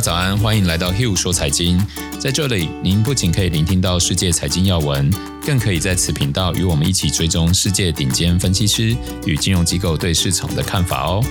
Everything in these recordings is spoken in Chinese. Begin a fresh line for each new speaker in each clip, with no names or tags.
早安，欢迎来到 Hill 说财经。在这里，您不仅可以聆听到世界财经要闻，更可以在此频道与我们一起追踪世界顶尖分析师与金融机构对市场的看法哦。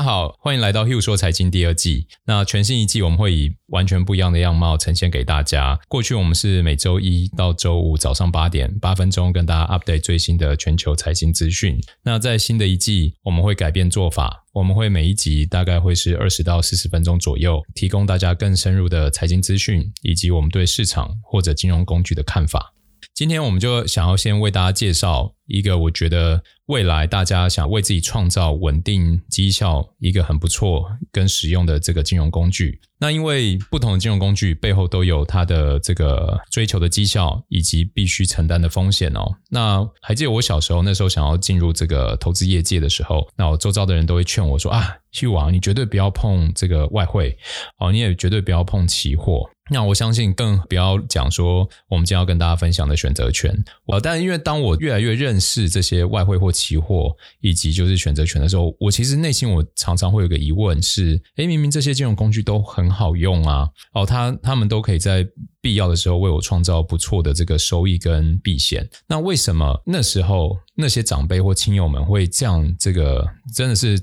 家好，欢迎来到 Hugh 说财经第二季。那全新一季，我们会以完全不一样的样貌呈现给大家。过去我们是每周一到周五早上八点八分钟跟大家 update 最新的全球财经资讯。那在新的一季，我们会改变做法，我们会每一集大概会是二十到四十分钟左右，提供大家更深入的财经资讯以及我们对市场或者金融工具的看法。今天我们就想要先为大家介绍一个我觉得未来大家想为自己创造稳定绩效一个很不错跟实用的这个金融工具。那因为不同的金融工具背后都有它的这个追求的绩效以及必须承担的风险哦。那还记得我小时候那时候想要进入这个投资业界的时候，那我周遭的人都会劝我说啊，Hugh 啊，你绝对不要碰这个外汇哦，你也绝对不要碰期货。那我相信更不要讲说我们今天要跟大家分享的选择权。我但因为当我越来越认识这些外汇或期货以及就是选择权的时候，我其实内心我常常会有个疑问是：诶，明明这些金融工具都很好用啊，哦，他他们都可以在必要的时候为我创造不错的这个收益跟避险。那为什么那时候那些长辈或亲友们会这样？这个真的是。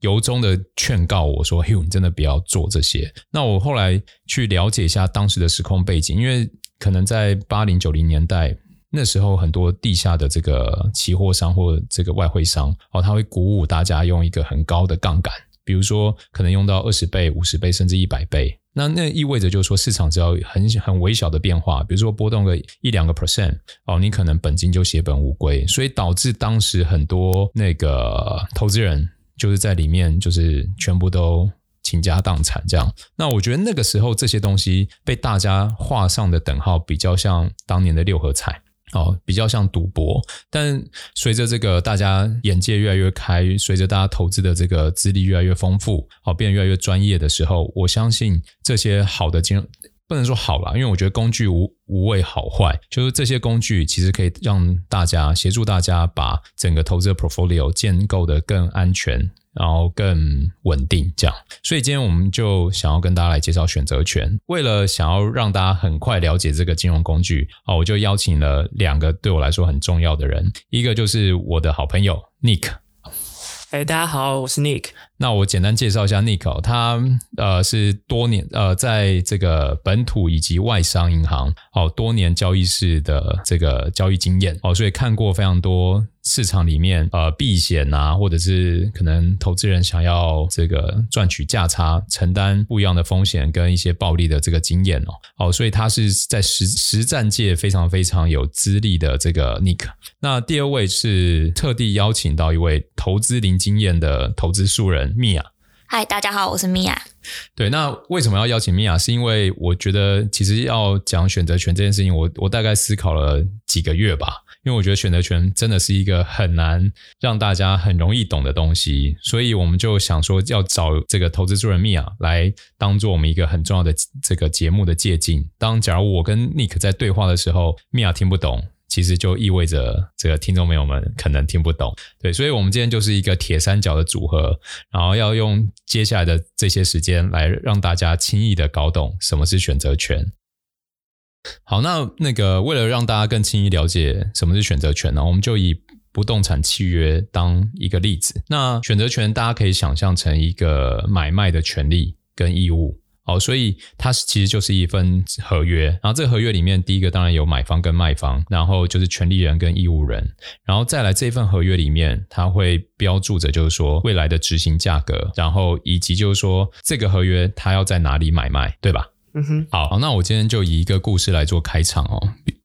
由衷的劝告我说嘿你真的不要做这些。”那我后来去了解一下当时的时空背景，因为可能在八零九零年代那时候，很多地下的这个期货商或这个外汇商哦，他会鼓舞大家用一个很高的杠杆，比如说可能用到二十倍、五十倍甚至一百倍。那那意味着就是说，市场只要很很微小的变化，比如说波动个一两个 percent 哦，你可能本金就血本无归，所以导致当时很多那个投资人。就是在里面，就是全部都倾家荡产这样。那我觉得那个时候这些东西被大家画上的等号，比较像当年的六合彩哦，比较像赌博。但随着这个大家眼界越来越开，随着大家投资的这个资历越来越丰富，哦，变得越来越专业的时候，我相信这些好的金融。不能说好啦，因为我觉得工具无无谓好坏，就是这些工具其实可以让大家协助大家把整个投资的 portfolio 建构得更安全，然后更稳定这样。所以今天我们就想要跟大家来介绍选择权。为了想要让大家很快了解这个金融工具啊，我就邀请了两个对我来说很重要的人，一个就是我的好朋友 Nick。
哎，大家好，我是 Nick。
那我简单介绍一下 Nick 哦，他呃是多年呃在这个本土以及外商银行哦多年交易室的这个交易经验哦，所以看过非常多市场里面呃避险啊，或者是可能投资人想要这个赚取价差，承担不一样的风险跟一些暴利的这个经验哦哦，所以他是在实实战界非常非常有资历的这个 Nick。那第二位是特地邀请到一位投资零经验的投资素人。米娅，
嗨，大家好，我是米娅。
对，那为什么要邀请米娅？是因为我觉得其实要讲选择权这件事情，我我大概思考了几个月吧。因为我觉得选择权真的是一个很难让大家很容易懂的东西，所以我们就想说要找这个投资助人米娅来当做我们一个很重要的这个节目的借镜。当假如我跟 Nick 在对话的时候，米娅听不懂。其实就意味着这个听众朋友们可能听不懂，对，所以我们今天就是一个铁三角的组合，然后要用接下来的这些时间来让大家轻易的搞懂什么是选择权。好，那那个为了让大家更轻易了解什么是选择权呢，我们就以不动产契约当一个例子。那选择权大家可以想象成一个买卖的权利跟义务。好，所以它是其实就是一份合约，然后这个合约里面，第一个当然有买方跟卖方，然后就是权利人跟义务人，然后再来这份合约里面，它会标注着就是说未来的执行价格，然后以及就是说这个合约它要在哪里买卖，对吧？嗯哼，好，好，那我今天就以一个故事来做开场哦。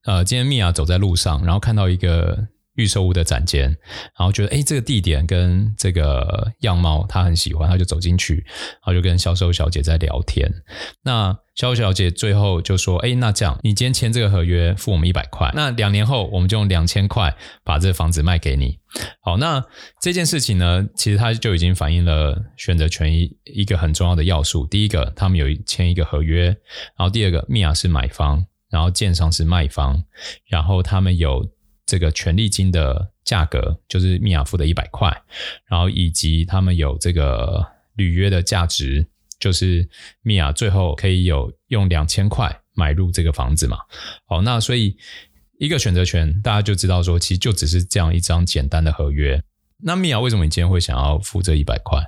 呃，今天米娅走在路上，然后看到一个。预售屋的展间，然后觉得诶这个地点跟这个样貌他很喜欢，他就走进去，然后就跟销售小姐在聊天。那销售小姐最后就说：“诶那这样，你今天签这个合约，付我们一百块，那两年后我们就用两千块把这个房子卖给你。”好，那这件事情呢，其实它就已经反映了选择权一一个很重要的要素。第一个，他们有签一个合约，然后第二个，米娅是买方，然后建商是卖方，然后他们有。这个权利金的价格，就是米娅付的一百块，然后以及他们有这个履约的价值，就是米娅最后可以有用两千块买入这个房子嘛。好，那所以一个选择权，大家就知道说，其实就只是这样一张简单的合约。那米娅为什么你今天会想要付这一百块？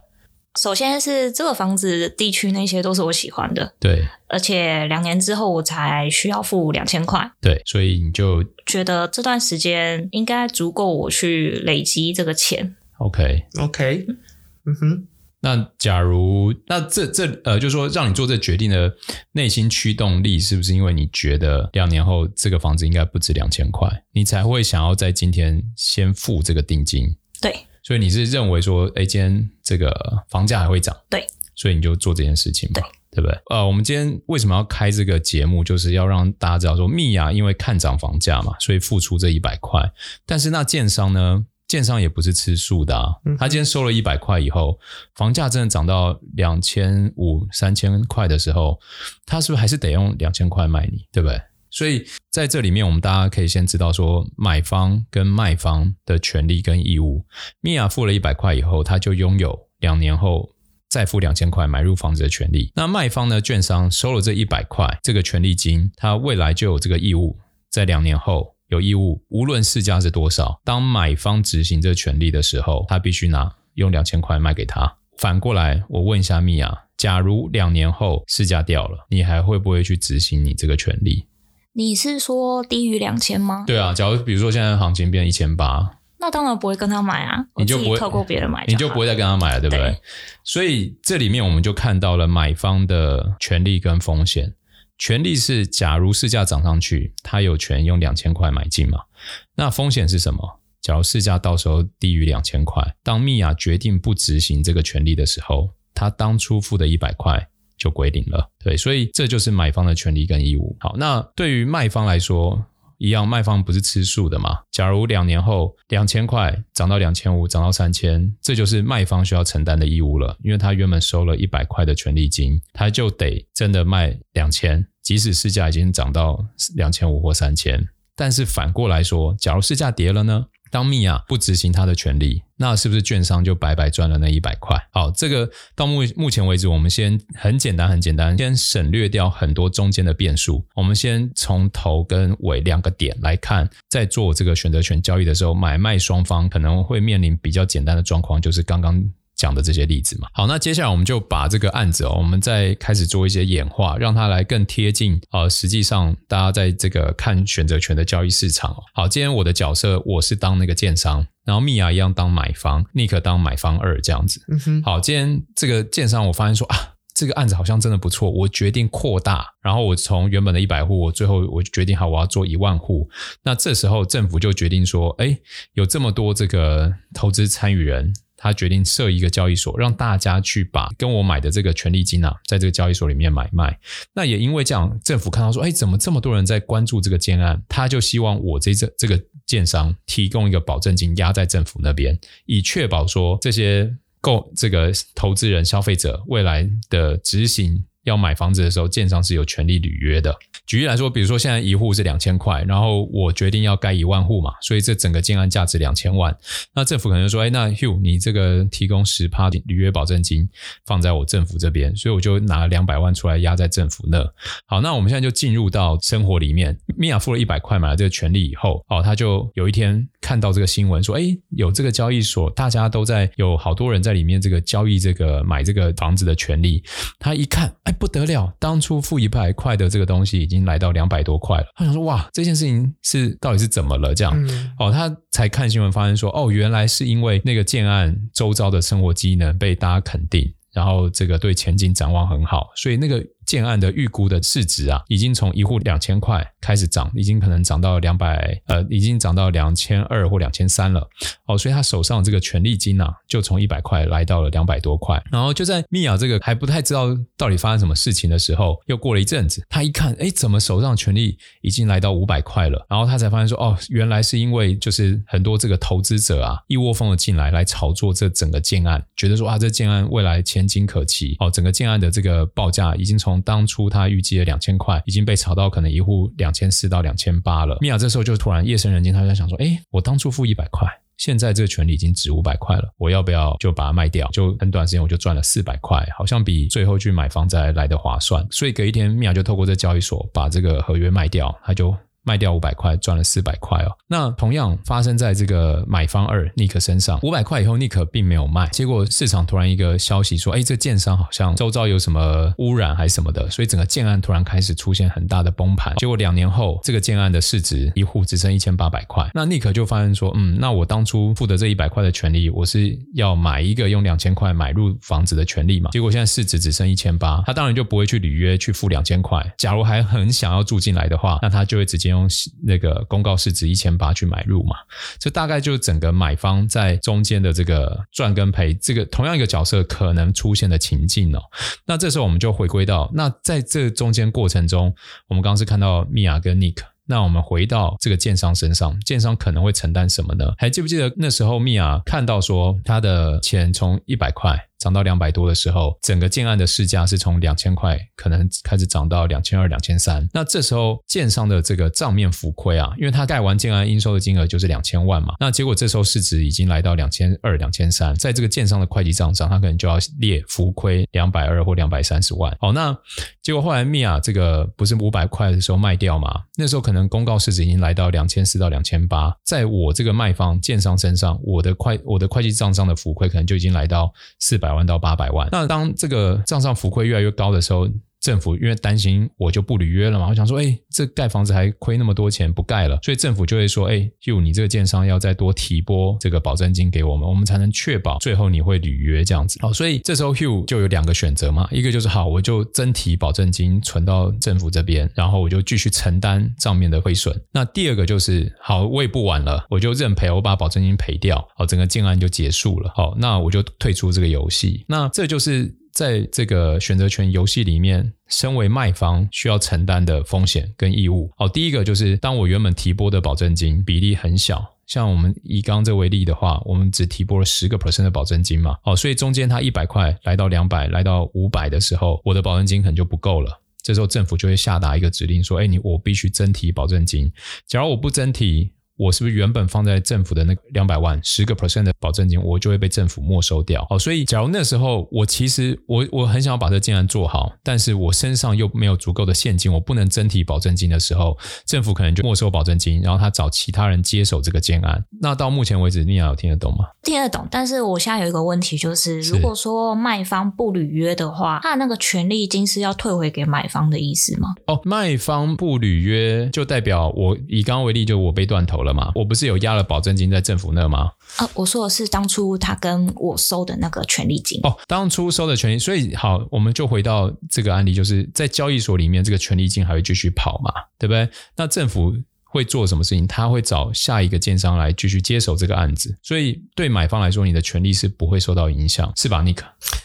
首先是这个房子地区那些都是我喜欢的，
对，
而且两年之后我才需要付两千块，
对，所以你就
觉得这段时间应该足够我去累积这个钱。
OK
OK，嗯哼，
那假如那这这呃，就是说让你做这决定的内心驱动力，是不是因为你觉得两年后这个房子应该不止两千块，你才会想要在今天先付这个定金？
对。
所以你是认为说，哎，今天这个房价还会涨，
对，
所以你就做这件事情吧，
对，
对不对？呃，我们今天为什么要开这个节目，就是要让大家知道说，米娅因为看涨房价嘛，所以付出这一百块。但是那建商呢，建商也不是吃素的啊，他今天收了一百块以后，房价真的涨到两千五、三千块的时候，他是不是还是得用两千块卖你，对不对？所以在这里面，我们大家可以先知道说，买方跟卖方的权利跟义务。米娅付了一百块以后，他就拥有两年后再付两千块买入房子的权利。那卖方呢，券商收了这一百块这个权利金，他未来就有这个义务，在两年后有义务，无论市价是多少，当买方执行这权利的时候，他必须拿用两千块卖给他。反过来，我问一下米娅，假如两年后市价掉了，你还会不会去执行你这个权利？
你是说低于两千吗？
对啊，假如比如说现在行情变一千八，
那当然不会跟他买啊，
你就不会
透过别人买，
你就不会再跟他买了，对不对？对。所以这里面我们就看到了买方的权利跟风险。权利是假如市价涨上去，他有权用两千块买进嘛？那风险是什么？假如市价到时候低于两千块，当米娅决定不执行这个权利的时候，他当初付的一百块。就归零了，对，所以这就是买方的权利跟义务。好，那对于卖方来说，一样，卖方不是吃素的嘛？假如两年后两千块涨到两千五，涨到三千，这就是卖方需要承担的义务了，因为他原本收了一百块的权利金，他就得真的卖两千，即使市价已经涨到两千五或三千。但是反过来说，假如市价跌了呢？当蜜啊不执行他的权利，那是不是券商就白白赚了那一百块？好，这个到目目前为止，我们先很简单，很简单，先省略掉很多中间的变数。我们先从头跟尾两个点来看，在做这个选择权交易的时候，买卖双方可能会面临比较简单的状况，就是刚刚。讲的这些例子嘛，好，那接下来我们就把这个案子哦，我们再开始做一些演化，让它来更贴近呃，实际上大家在这个看选择权的交易市场哦。好，今天我的角色我是当那个建商，然后米娅一样当买方，Nick 当买方二这样子。嗯哼。好，今天这个建商我发现说啊，这个案子好像真的不错，我决定扩大，然后我从原本的一百户，我最后我决定好我要做一万户。那这时候政府就决定说，哎，有这么多这个投资参与人。他决定设一个交易所，让大家去把跟我买的这个权利金啊，在这个交易所里面买卖。那也因为这样，政府看到说，哎，怎么这么多人在关注这个建案？他就希望我这这这个建商提供一个保证金压在政府那边，以确保说这些购这个投资人、消费者未来的执行要买房子的时候，建商是有权利履约的。举例来说，比如说现在一户是两千块，然后我决定要盖一万户嘛，所以这整个建案价值两千万。那政府可能说，哎，那 Hugh 你这个提供十趴履约保证金放在我政府这边，所以我就拿两百万出来压在政府那。好，那我们现在就进入到生活里面。米娅付了一百块买了这个权利以后，哦，他就有一天看到这个新闻说，哎，有这个交易所，大家都在有好多人在里面这个交易这个买这个房子的权利。他一看，哎，不得了，当初付一百块的这个东西已经。来到两百多块了，他想说哇，这件事情是到底是怎么了？这样、嗯、哦，他才看新闻发现说哦，原来是因为那个建案周遭的生活机能被大家肯定，然后这个对前景展望很好，所以那个。建案的预估的市值啊，已经从一户两千块开始涨，已经可能涨到两百，呃，已经涨到两千二或两千三了。哦，所以他手上这个权利金啊，就从一百块来到了两百多块。然后就在米娅这个还不太知道到底发生什么事情的时候，又过了一阵子，他一看，哎，怎么手上权利已经来到五百块了？然后他才发现说，哦，原来是因为就是很多这个投资者啊，一窝蜂的进来来炒作这整个建案，觉得说啊，这建案未来前景可期。哦，整个建案的这个报价已经从当初他预计的两千块，已经被炒到可能一户两千四到两千八了。米娅这时候就突然夜深人静，他就在想说：哎，我当初付一百块，现在这个权利已经值五百块了，我要不要就把它卖掉？就很短时间我就赚了四百块，好像比最后去买房子来的划算。所以隔一天，米娅就透过这交易所把这个合约卖掉，他就。卖掉五百块，赚了四百块哦。那同样发生在这个买方二 Nick 身上，五百块以后，Nick 并没有卖，结果市场突然一个消息说，哎，这建商好像周遭有什么污染还是什么的，所以整个建案突然开始出现很大的崩盘。结果两年后，这个建案的市值一户只剩一千八百块。那 Nick 就发现说，嗯，那我当初付的这一百块的权利，我是要买一个用两千块买入房子的权利嘛？结果现在市值只剩一千八，他当然就不会去履约去付两千块。假如还很想要住进来的话，那他就会直接用那个。公告市值一千八去买入嘛，这大概就是整个买方在中间的这个赚跟赔，这个同样一个角色可能出现的情境哦。那这时候我们就回归到，那在这中间过程中，我们刚刚是看到米娅跟 Nick，那我们回到这个建商身上，建商可能会承担什么呢？还记不记得那时候米娅看到说他的钱从一百块。涨到两百多的时候，整个建案的市价是从两千块可能开始涨到两千二、两千三。那这时候建商的这个账面浮亏啊，因为他盖完建案应收的金额就是两千万嘛。那结果这时候市值已经来到两千二、两千三，在这个建商的会计账上，他可能就要列浮亏两百二或两百三十万。好，那结果后来米娅这个不是五百块的时候卖掉嘛？那时候可能公告市值已经来到两千四到两千八，在我这个卖方建商身上，我的会我的会计账上的浮亏可能就已经来到四百。百万到八百万，那当这个账上浮亏越来越高的时候。政府因为担心我就不履约了嘛，我想说，哎，这盖房子还亏那么多钱，不盖了，所以政府就会说，哎，Hugh，你这个建商要再多提拨这个保证金给我们，我们才能确保最后你会履约这样子。好，所以这时候 Hugh 就有两个选择嘛，一个就是好，我就增提保证金存到政府这边，然后我就继续承担账面的亏损。那第二个就是好，我也不玩了，我就认赔，我把保证金赔掉，好，整个建案就结束了。好，那我就退出这个游戏。那这就是。在这个选择权游戏里面，身为卖方需要承担的风险跟义务。好，第一个就是当我原本提拨的保证金比例很小，像我们以刚刚这为例的话，我们只提拨了十个 percent 的保证金嘛。好，所以中间它一百块来到两百，来到五百的时候，我的保证金可能就不够了。这时候政府就会下达一个指令说：“哎，你我必须增提保证金。假如我不增提。”我是不是原本放在政府的那个两百万十个 percent 的保证金，我就会被政府没收掉？哦，所以假如那时候我其实我我很想要把这建案做好，但是我身上又没有足够的现金，我不能真提保证金的时候，政府可能就没收保证金，然后他找其他人接手这个建案。那到目前为止，米娅有听得懂吗？
听得懂，但是我现在有一个问题，就是如果说卖方不履约的话，他的那个权利金是要退回给买方的意思吗？
哦，卖方不履约就代表我以刚刚为例，就我被断头了嘛？我不是有压。了保证金在政府那吗？
啊，我说的是当初他跟我收的那个权利金
哦，当初收的权利，所以好，我们就回到这个案例，就是在交易所里面，这个权利金还会继续跑嘛，对不对？那政府会做什么事情？他会找下一个建商来继续接手这个案子，所以对买方来说，你的权利是不会受到影响，是吧，Nick？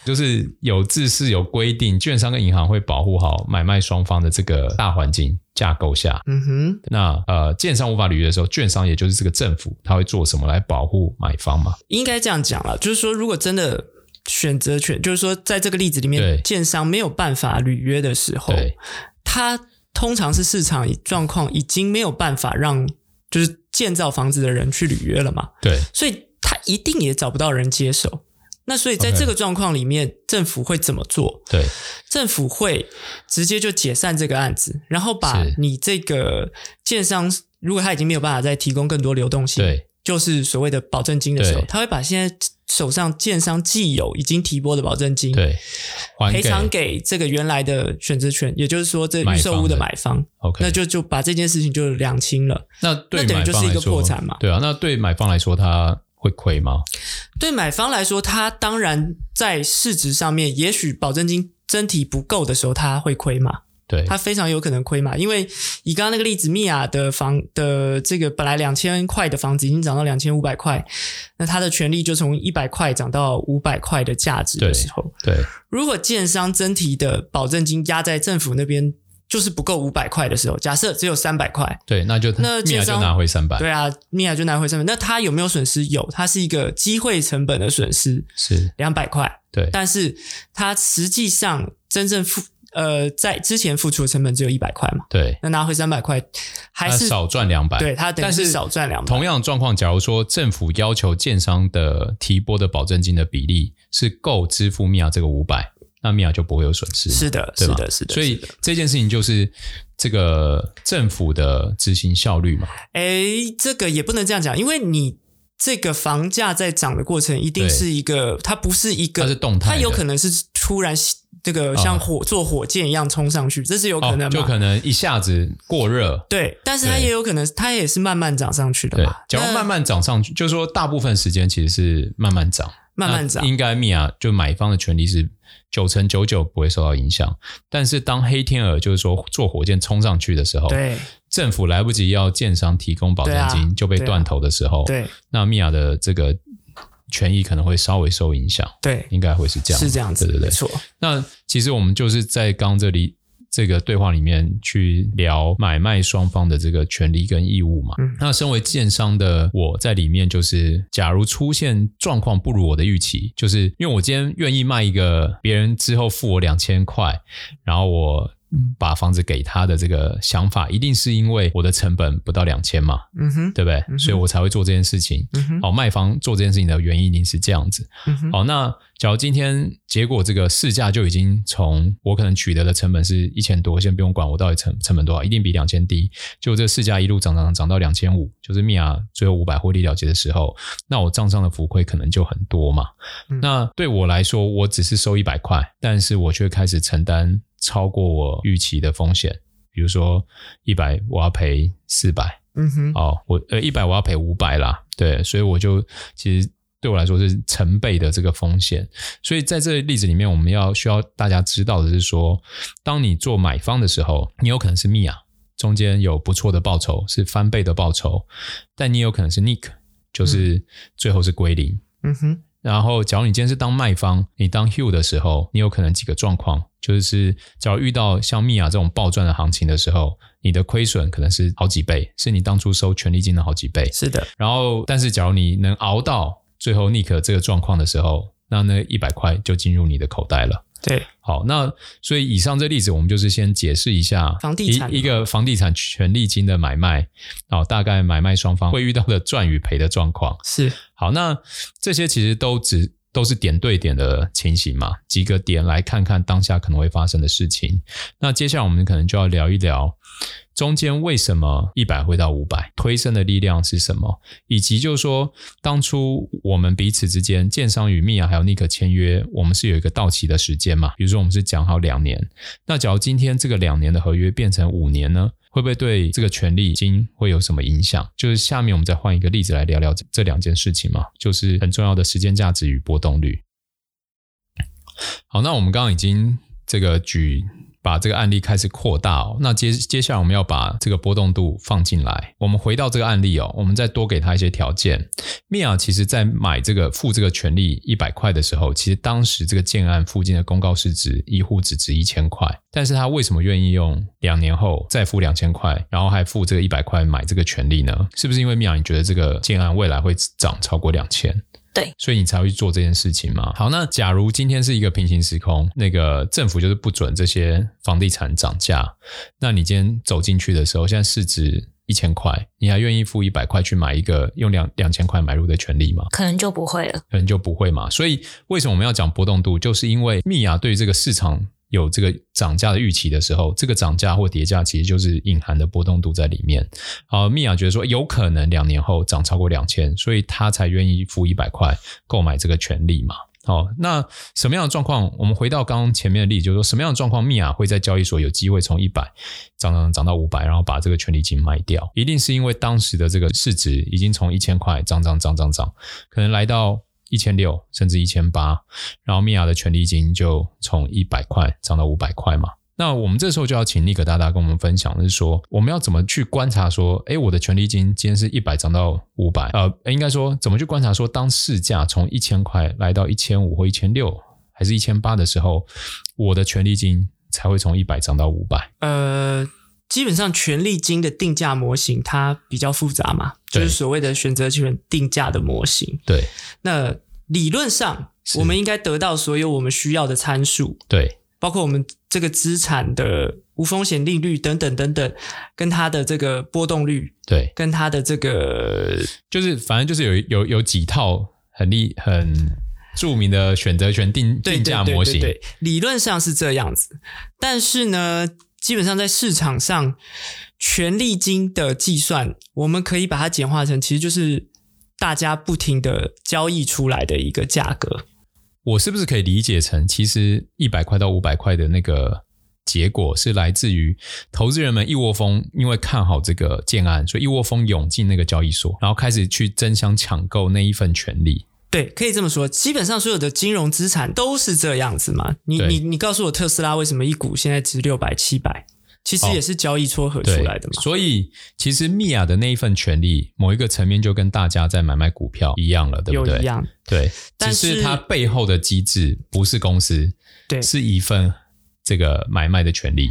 就是有自是有规定，券商跟银行会保护好买卖双方的这个大环境。架构下，嗯哼，那呃，建商无法履约的时候，券商也就是这个政府，他会做什么来保护买方嘛？
应该这样讲了，就是说，如果真的选择权，就是说，在这个例子里面，建商没有办法履约的时候，他通常是市场状况已经没有办法让就是建造房子的人去履约了嘛？
对，
所以他一定也找不到人接手。那所以在这个状况里面.政府会怎么做？
对，
政府会直接就解散这个案子，然后把你这个建商，如果他已经没有办法再提供更多流动性，
对，
就是所谓的保证金的时候，他会把现在手上建商既有已经提拨的保证金，
对，
赔偿给这个原来的选择权，也就是说这预售屋的买方
，OK，
那就就把这件事情就两清了。
那对那等于就是一个破产嘛？对啊，那对买方来说他。会亏吗？
对买方来说，他当然在市值上面，也许保证金真提不够的时候，他会亏嘛？
对，
他非常有可能亏嘛，因为以刚刚那个例子，米娅的房的这个本来两千块的房子已经涨到两千五百块，那他的权利就从一百块涨到五百块的价值的时候，
对，对，
如果建商真提的保证金压在政府那边。就是不够五百块的时候，假设只有三百块，
对，那就那米娅就拿回三百，
对啊，米娅就拿回三百。那他有没有损失？有，他是一个机会成本的损失，
是。两
百块，
对，
但是他实际上真正付呃，在之前付出的成本只有一百块嘛，
对，
那拿回三百块还是
少赚两百，
对，他等于是少赚两百。
同样的状况，假如说政府要求建商的提拨的保证金的比例是够支付米娅这个五百，那米娅就不会有损失。
是的，是的，是的。
所以这件事情就是这个政府的执行效率嘛。
哎，这个也不能这样讲，因为你。这个房价在涨的过程，一定是一个，它不是一个，
它是动态，
它有可能是突然这个像火坐火箭一样冲上去，这是有可能，
就可能一下子过热。
对，但是它也有可能，它也是慢慢涨上去的嘛。
假如慢慢涨上去，就是说大部分时间其实是慢慢涨，
慢慢涨。
应该米娅就买方的权利是九成九九不会受到影响，但是当黑天鹅就是说坐火箭冲上去的时候，
对。
政府来不及要建商提供保证金就被断头的时候，
对，
那米娅的这个权益可能会稍微受影响，
对，
应该会是这样，
是这样子，
对对对，
没错。
那其实我们就是在刚这里这个对话里面去聊买卖双方的这个权利跟义务嘛。嗯，那身为建商的我在里面，就是假如出现状况不如我的预期，就是因为我今天愿意卖一个别人之后付我两千块，然后我。把房子给他的这个想法，一定是因为我的成本不到两千嘛，嗯哼，对不对？嗯、所以我才会做这件事情。好，卖房做这件事情的原因一定是这样子。好，那假如今天结果这个市价就已经从我可能取得的成本是一千多，先不用管我到底成成本多少，一定比两千低。就这个市价一路涨涨涨到两千五，就是米娅最后五百获利了结的时候，那我账上的浮亏可能就很多嘛。嗯、那对我来说，我只是收一百块，但是我却开始承担。超过我预期的风险，比如说一百我要赔四百，嗯哼，哦，我呃一百我要赔五百啦，对，所以我就其实对我来说是成倍的这个风险，所以在这个例子里面，我们要需要大家知道的是说，当你做买方的时候，你有可能是米娅，中间有不错的报酬，是翻倍的报酬，但你有可能是 Nick，就是最后是归零，嗯哼。然后，假如你今天是当卖方，你当 Hugh 的时候，你有可能几个状况，就是假如遇到像米娅这种暴赚的行情的时候，你的亏损可能是好几倍，是你当初收权利金的好几倍。
是的。
然后，但是假如你能熬到最后 Nick 这个状况的时候，那那一百块就进入你的口袋了。
对，
好，那所以以上这例子，我们就是先解释一下
房地产
一一个房地产权利金的买卖，哦，大概买卖双方会遇到的赚与赔的状况。
是。
好，那这些其实都只都是点对点的情形嘛，几个点来看看当下可能会发生的事情。那接下来我们可能就要聊一聊。中间为什么一百会到五百？推升的力量是什么？以及就是说，当初我们彼此之间，建商与米娅还有尼克签约，我们是有一个到期的时间嘛？比如说，我们是讲好两年。那假如今天这个两年的合约变成五年呢？会不会对这个权利金会有什么影响？就是下面我们再换一个例子来聊聊这两件事情嘛，就是很重要的时间价值与波动率。好，那我们刚刚已经这个举。把这个案例开始扩大哦，那接接下来我们要把这个波动度放进来。我们回到这个案例哦，我们再多给他一些条件。米娅其实在买这个付这个权利一百块的时候，其实当时这个建案附近的公告市值一户只值一千块，但是他为什么愿意用两年后再付两千块，然后还付这个一百块买这个权利呢？是不是因为米娅你觉得这个建案未来会涨超过两千？
对，
所以你才会去做这件事情嘛。好，那假如今天是一个平行时空，那个政府就是不准这些房地产涨价，那你今天走进去的时候，现在市值一千块，你还愿意付一百块去买一个用两两千块买入的权利吗？
可能就不会了，
可能就不会嘛。所以为什么我们要讲波动度？就是因为米娅对于这个市场。有这个涨价的预期的时候，这个涨价或跌价其实就是隐含的波动度在里面。好，米娅觉得说有可能两年后涨超过两千，所以他才愿意付一百块购买这个权利嘛。好，那什么样的状况？我们回到刚刚前面的例子，就是说什么样的状况，米娅会在交易所有机会从一百涨涨涨到五百，然后把这个权利金卖掉？一定是因为当时的这个市值已经从一千块涨涨涨涨涨，可能来到。一千六甚至一千八，然后米娅的权利金就从一百块涨到五百块嘛。那我们这时候就要请尼克大大跟我们分享是说，我们要怎么去观察说，诶，我的权利金今天是一百涨到五百，呃，应该说怎么去观察说，当市价从一千块来到一千五或一千六，还是一千八的时候，我的权利金才会从一百涨到五百？
呃。基本上，权利金的定价模型它比较复杂嘛，就是所谓的选择权定价的模型。
对，
那理论上我们应该得到所有我们需要的参数。
对，
包括我们这个资产的无风险利率等等等等，跟它的这个波动率，
对，
跟它的这个
就是反正就是有有有几套很厉很著名的选择权定定价模型，
对对对对对，理论上是这样子，但是呢，基本上在市场上，权利金的计算，我们可以把它简化成，其实就是大家不停的交易出来的一个价格。
我是不是可以理解成，其实一百块到五百块的那个结果是来自于投资人们一窝蜂，因为看好这个建案，所以一窝蜂涌进那个交易所，然后开始去争相抢购那一份权利。
对，可以这么说。基本上所有的金融资产都是这样子嘛。你你你告诉我，特斯拉为什么一股现在值六百七百？其实也是交易撮合出来的嘛。
所以其实米娅的那一份权利，某一个层面就跟大家在买卖股票一样了，对不
对？一样。对，
只是它背后的机制不是公司，
对，
是一份这个买卖的权利。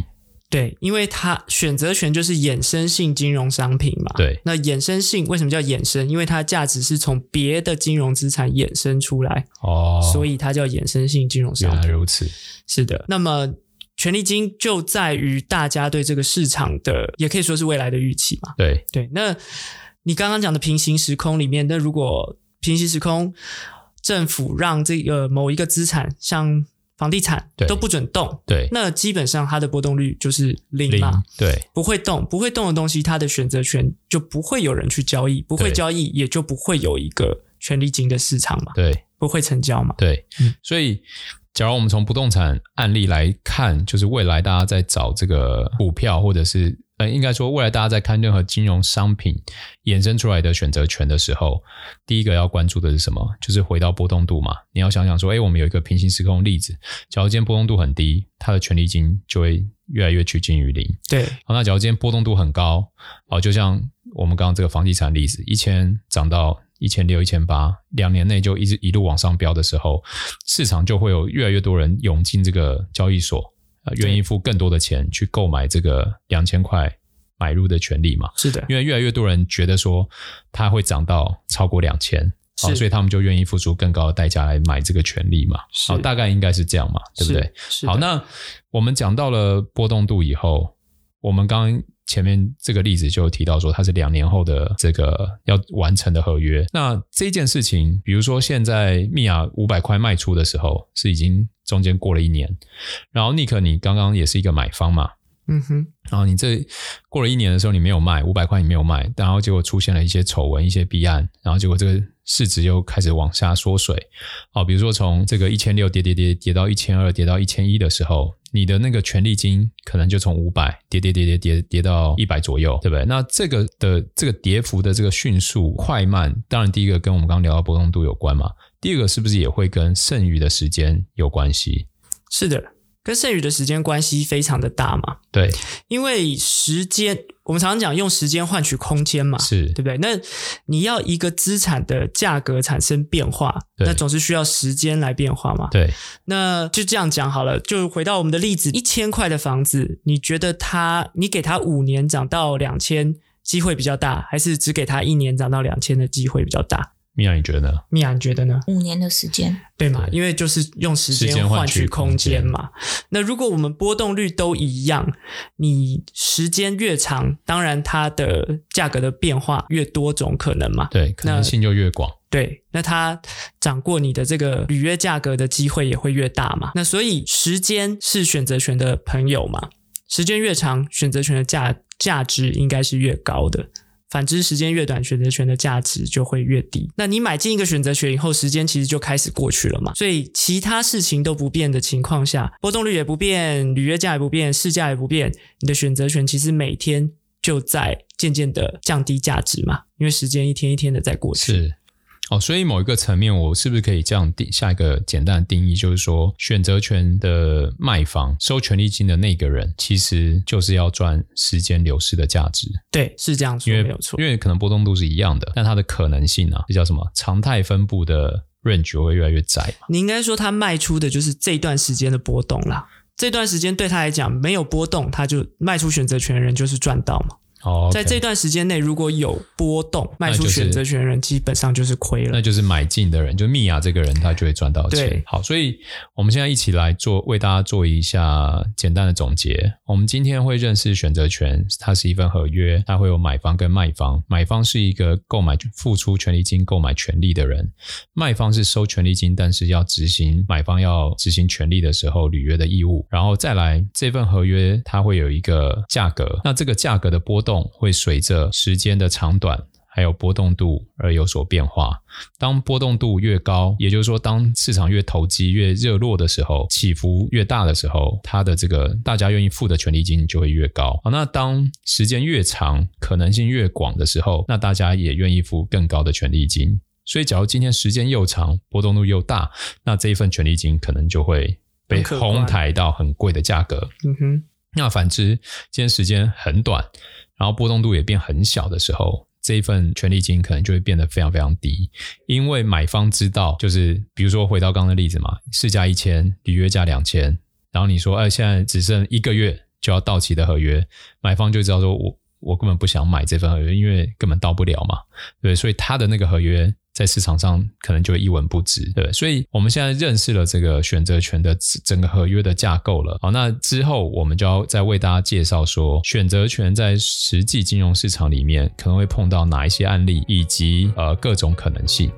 对，因为它选择权就是衍生性金融商品嘛。
对，
那衍生性为什么叫衍生？因为它价值是从别的金融资产衍生出来，
哦，
所以它叫衍生性金融商品。
原来如此，
是的。那么。权利金就在于大家对这个市场的，也可以说是未来的预期嘛。
对
对，那你刚刚讲的平行时空里面，那如果平行时空政府让这个某一个资产，像房地产都不准动，
对，
那基本上它的波动率就是零嘛，
零，对，
不会动，不会动的东西，它的选择权就不会有人去交易，不会交易也就不会有一个权利金的市场嘛，
对，
不会成交嘛，
对，嗯，所以。假如我们从不动产案例来看，就是未来大家在找这个股票，或者是呃，应该说未来大家在看任何金融商品衍生出来的选择权的时候，第一个要关注的是什么？就是回到波动度嘛。你要想想说，哎，我们有一个平行时空例子，假如今天波动度很低，它的权利金就会越来越趋近于零。
对。
好，那假如今天波动度很高，好，就像我们刚刚这个房地产例子，一千涨到。一千六、一千八，两年内就一直一路往上飙的时候，市场就会有越来越多人涌进这个交易所，呃，愿意付更多的钱去购买这个两千块买入的权利嘛？
是的，
因为越来越多人觉得说它会涨到超过两千，好，所以他们就愿意付出更高的代价来买这个权利嘛？好，大概应该是这样嘛，对不对？好，那我们讲到了波动度以后，我们刚刚。前面这个例子就提到说，它是两年后的这个要完成的合约。那这件事情，比如说现在密亚五百块卖出的时候，是已经中间过了一年。然后尼克，你刚刚也是一个买方嘛？
嗯哼。
然后你这过了一年的时候，你没有卖五百块，你没有卖，然后结果出现了一些丑闻、一些弊案，然后结果这个市值又开始往下缩水。好，比如说从这个一千六跌跌跌跌到一千二，跌到一千一的时候。你的那个权利金可能就从五百跌跌跌跌跌跌到一百左右，对不对？那这个的这个跌幅的这个迅速快慢，当然第一个跟我们刚刚聊到波动度有关嘛，第二个是不是也会跟剩余的时间有关系？
是的。跟剩余的时间关系非常的大嘛？
对，
因为时间，我们常常讲用时间换取空间嘛，
是
对不对？那你要一个资产的价格产生变化，那总是需要时间来变化嘛。
对，
那就这样讲好了，就回到我们的例子，一千块的房子，你觉得它，你给它五年涨到两千，机会比较大，还是只给它一年涨到两千的机会比较大？
米娅，你觉得呢？
米娅，你觉得呢？
五年的时间，
对嘛？因为就是用时间换取空间嘛。那如果我们波动率都一样，你时间越长，当然它的价格的变化越多种可能嘛。
对，可能性就越广。
对，那它涨过你的这个履约价格的机会也会越大嘛。那所以时间是选择权的朋友嘛？时间越长，选择权的价价值应该是越高的。反之，时间越短，选择权的价值就会越低。那你买进一个选择权以后，时间其实就开始过去了嘛。所以其他事情都不变的情况下，波动率也不变，履约价也不变，市价也不变，你的选择权其实每天就在渐渐的降低价值嘛。因为时间一天一天的在过去。
是。哦，所以某一个层面，我是不是可以这样定下一个简单的定义，就是说，选择权的卖方收权利金的那个人，其实就是要赚时间流失的价值。
对，是这样说，没有错。
因为可能波动度是一样的，但它的可能性啊，这叫什么？常态分布的 range 会越来越窄。
你应该说，他卖出的就是这段时间的波动啦。这段时间对他来讲没有波动，他就卖出选择权的人就是赚到嘛。
哦，
在这段时间内如果有波动，卖出选择权人基本上就是亏了。
那就是买进的人，就蜜雅这个人，他就会赚到
钱。
好，所以我们现在一起来做，为大家做一下简单的总结。我们今天会认识选择权，它是一份合约，它会有买方跟卖方。买方是一个购买付出权利金购买权利的人，卖方是收权利金，但是要执行买方要执行权利的时候履约的义务。然后再来这份合约，它会有一个价格，那这个价格的波动会随着时间的长短。还有波动度而有所变化。当波动度越高，也就是说，当市场越投机、越热络的时候，起伏越大的时候，它的这个大家愿意付的权利金就会越高。好，那当时间越长、可能性越广的时候，那大家也愿意付更高的权利金。所以，假如今天时间又长、波动度又大，那这一份权利金可能就会被哄抬到很贵的价格。
嗯哼。
那反之，今天时间很短，然后波动度也变很小的时候。这一份权利金可能就会变得非常非常低，因为买方知道，就是比如说回到刚刚的例子嘛，市价一千，履约价两千，然后你说，哎，现在只剩一个月就要到期的合约，买方就知道说我我根本不想买这份合约，因为根本到不了嘛，对，所以他的那个合约。在市场上可能就一文不值，对，所以我们现在认识了这个选择权的整个合约的架构了。好，那之后我们就要再为大家介绍说，选择权在实际金融市场里面可能会碰到哪一些案例，以及呃各种可能性。